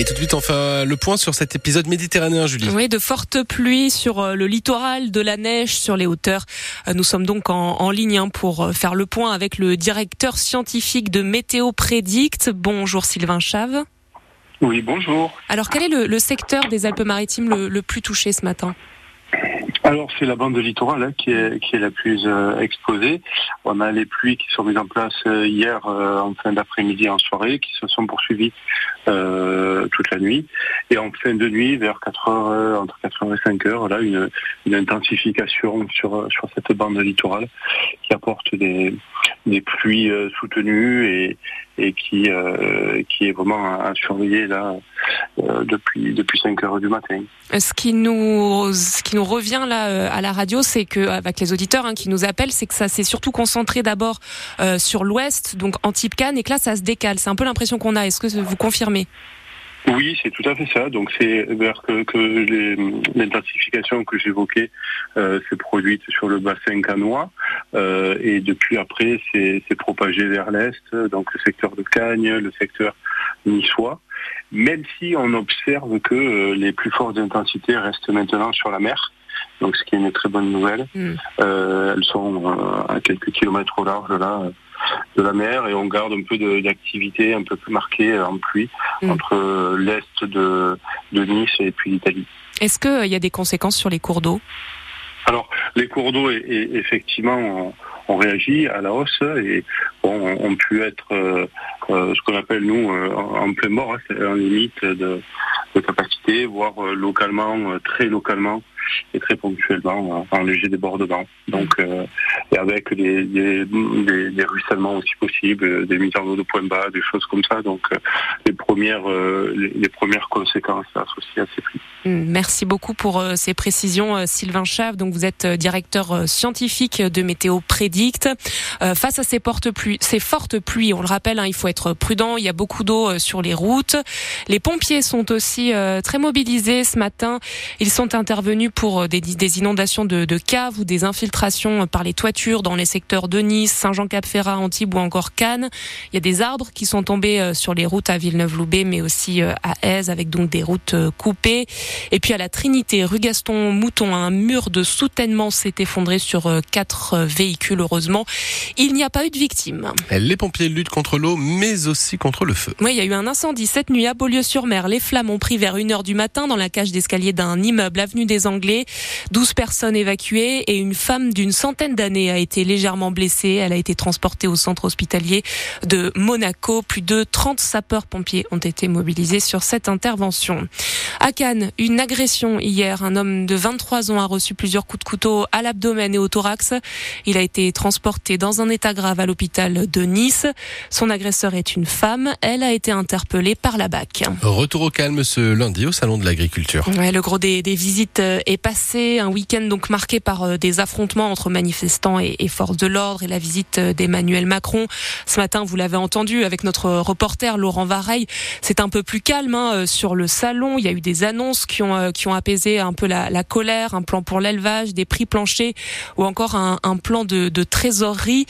Et tout de suite, enfin, le point sur cet épisode méditerranéen, Julie. Oui, de fortes pluies sur euh, le littoral, de la neige sur les hauteurs. Euh, nous sommes donc en, ligne hein, pour euh, faire le point avec le directeur scientifique de Météo Prédict. Bonjour Sylvain Chave. Oui, bonjour. Alors, quel est le, secteur des Alpes-Maritimes le plus touché ce matin? Alors c'est la bande de littoral hein, qui, est, qui est la plus euh, exposée. On a les pluies qui sont mises en place euh, hier euh, en fin d'après-midi en soirée, qui se sont poursuivies toute la nuit. Et en fin de nuit, vers 4 heures, entre 4 h et 5 heures, là, une, intensification sur, sur cette bande de littoral qui apporte des, des pluies soutenues et, et qui, qui est vraiment à, surveiller là depuis, depuis 5 heures du matin. Ce qui nous, ce qui nous revient là euh, à la radio, c'est que avec les auditeurs hein, qui nous appellent, c'est que ça s'est surtout concentré d'abord euh, sur l'ouest, donc en type Cannes, et que là ça se décale. C'est un peu l'impression qu'on a. Est-ce que vous confirmez? Oui, c'est tout à fait ça. Donc c'est vers que, que l'intensification que j'évoquais euh, s'est produite sur le bassin canois et depuis après c'est propagé vers l'est, donc le secteur de Cagnes, le secteur niçois même si on observe que les plus fortes intensités restent maintenant sur la mer donc ce qui est une très bonne nouvelle. Mm. Euh, elles sont euh, à quelques kilomètres au large là de la mer et on garde un peu d'activité un peu plus marquée en pluie mm. entre l'est de, Nice et puis l'Italie. Est-ce qu'il y a des conséquences sur les cours d'eau? Alors les cours d'eau, effectivement, ont réagi à la hausse et ont, pu être euh, ce qu'on appelle nous en plein mort, hein, en limite de, de capacité, voire localement, très localement, et très ponctuellement un léger débordement. Donc, euh, et avec des, des, ruissellements aussi possibles, des mises en eau de point bas, des choses comme ça. Donc, euh, les premières, euh, les, premières conséquences associées à ces pluies. Mm, merci beaucoup pour ces précisions, Sylvain Chave. Donc, vous êtes directeur scientifique de Météo Prédict. face à ces fortes pluies, on le rappelle, hein, il faut être prudent. Il y a beaucoup d'eau sur les routes. Les pompiers sont aussi très mobilisés ce matin. Ils sont intervenus pour euh, des, des inondations de, de, caves ou des infiltrations par les toitures dans les secteurs de Nice, Saint-Jean-Cap-Ferrat, Antibes ou encore Cannes. Il y a des arbres qui sont tombés euh, sur les routes à Villeneuve-Loubet, mais aussi euh, à Aise, avec donc des routes coupées. Et puis à la Trinité, rue Gaston-Mouton, un mur de soutènement s'est effondré sur quatre véhicules. Heureusement, il n'y a pas eu de victimes. Les pompiers luttent contre l'eau, mais aussi contre le feu. Oui, il y a eu un incendie cette nuit à Beaulieu-sur-Mer. Les flammes ont pris vers 1h du matin dans la cage d'escalier d'un immeuble avenue des Anglais 12 personnes évacuées et une femme d'une centaine d'années a été légèrement blessée. Elle a été transportée au centre hospitalier de Monaco. Plus de 30 sapeurs-pompiers ont été mobilisés sur cette intervention. À Cannes, une agression hier. Un homme de 23 ans a reçu plusieurs coups de couteau à l'abdomen et au thorax. Il a été transporté dans un état grave à l'hôpital de Nice. Son agresseur est une femme. Elle a été interpellée par la BAC. Retour au calme ce lundi au Salon de l'Agriculture. Ouais, le gros des, des visites est passé un week-end donc marqué par euh, des affrontements entre manifestants et, forces de l'ordre et la visite euh, d'Emmanuel Macron. Ce matin, vous l'avez entendu avec notre reporter Laurent Vareille, c'est un peu plus calme hein, euh, sur le salon. Il y a eu des annonces qui ont qui ont apaisé un peu la, colère, un plan pour l'élevage, des prix planchers ou encore un, un plan de, de, trésorerie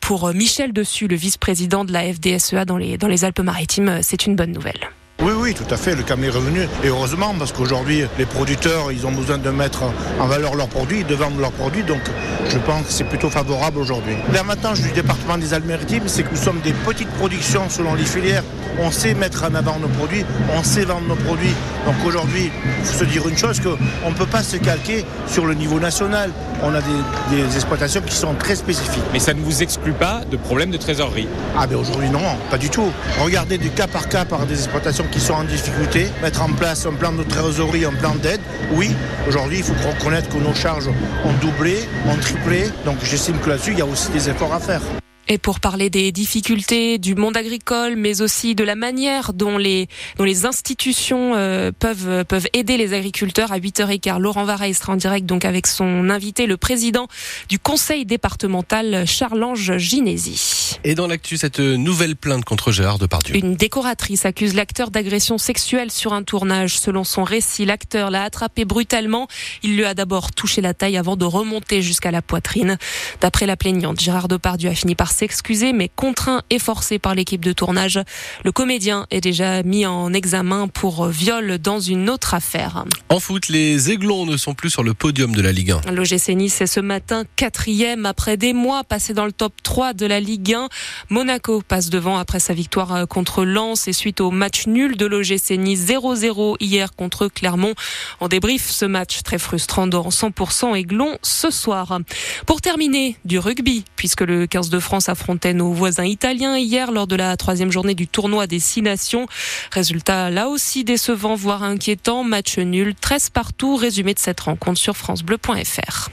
pour Michel Dessus, le vice-président de la FDSEA dans les dans les Alpes-Maritimes. C'est une bonne nouvelle. Oui, oui, tout à fait. Le calme est revenu. Et heureusement, parce qu'aujourd'hui, les producteurs, ils ont besoin de mettre en valeur leurs produits, de vendre leurs produits. Donc, je pense que c'est plutôt favorable aujourd'hui. L'avantage du département des Alpes-Maritimes, c'est que nous sommes des petites productions selon les filières. On sait mettre en avant nos produits, on sait vendre nos produits. Donc aujourd'hui, il faut se dire une chose, qu'on ne peut pas se calquer sur le niveau national. On a des, des, exploitations qui sont très spécifiques. Mais ça ne vous exclut pas de problèmes de trésorerie? Ah ben aujourd'hui non, pas du tout. Regardez du cas par cas par des exploitations qui sont en difficulté, mettre en place un plan de trésorerie, un plan d'aide. Oui, aujourd'hui, il faut reconnaître que nos charges ont doublé, ont triplé. Donc j'estime que là-dessus, il y a aussi des efforts à faire. Et pour parler des difficultés du monde agricole, mais aussi de la manière dont les, dont les institutions euh, peuvent, peuvent aider les agriculteurs, à 8h15, Laurent Vareille sera en direct donc avec son invité, le président du conseil départemental, Charles-Ange Ginési. Et dans l'actu, cette nouvelle plainte contre Gérard Depardieu. Une décoratrice accuse l'acteur d'agression sexuelle sur un tournage. Selon son récit, l'acteur l'a attrapé brutalement. Il lui a d'abord touché la taille avant de remonter jusqu'à la poitrine. D'après la plaignante, Gérard Depardieu a fini par s'excuser, mais contraint et forcé par l'équipe de tournage. Le comédien est déjà mis en examen pour viol dans une autre affaire. En foot, les Aiglons ne sont plus sur le podium de la Ligue 1. L'OGC Nice est ce matin quatrième après des mois passés dans le top 3 de la Ligue 1. Monaco passe devant après sa victoire contre Lens et suite au match nul de l'OGC Nice 0-0 hier contre Clermont. On débrief ce match très frustrant dans 100% Aiglon ce soir. Pour terminer, du rugby, puisque le 15 de France affrontait nos voisins italiens hier lors de la troisième journée du tournoi des Six Nations. Résultat là aussi décevant, voire inquiétant. Match nul, 13 partout. Résumé de cette rencontre sur francebleu.fr.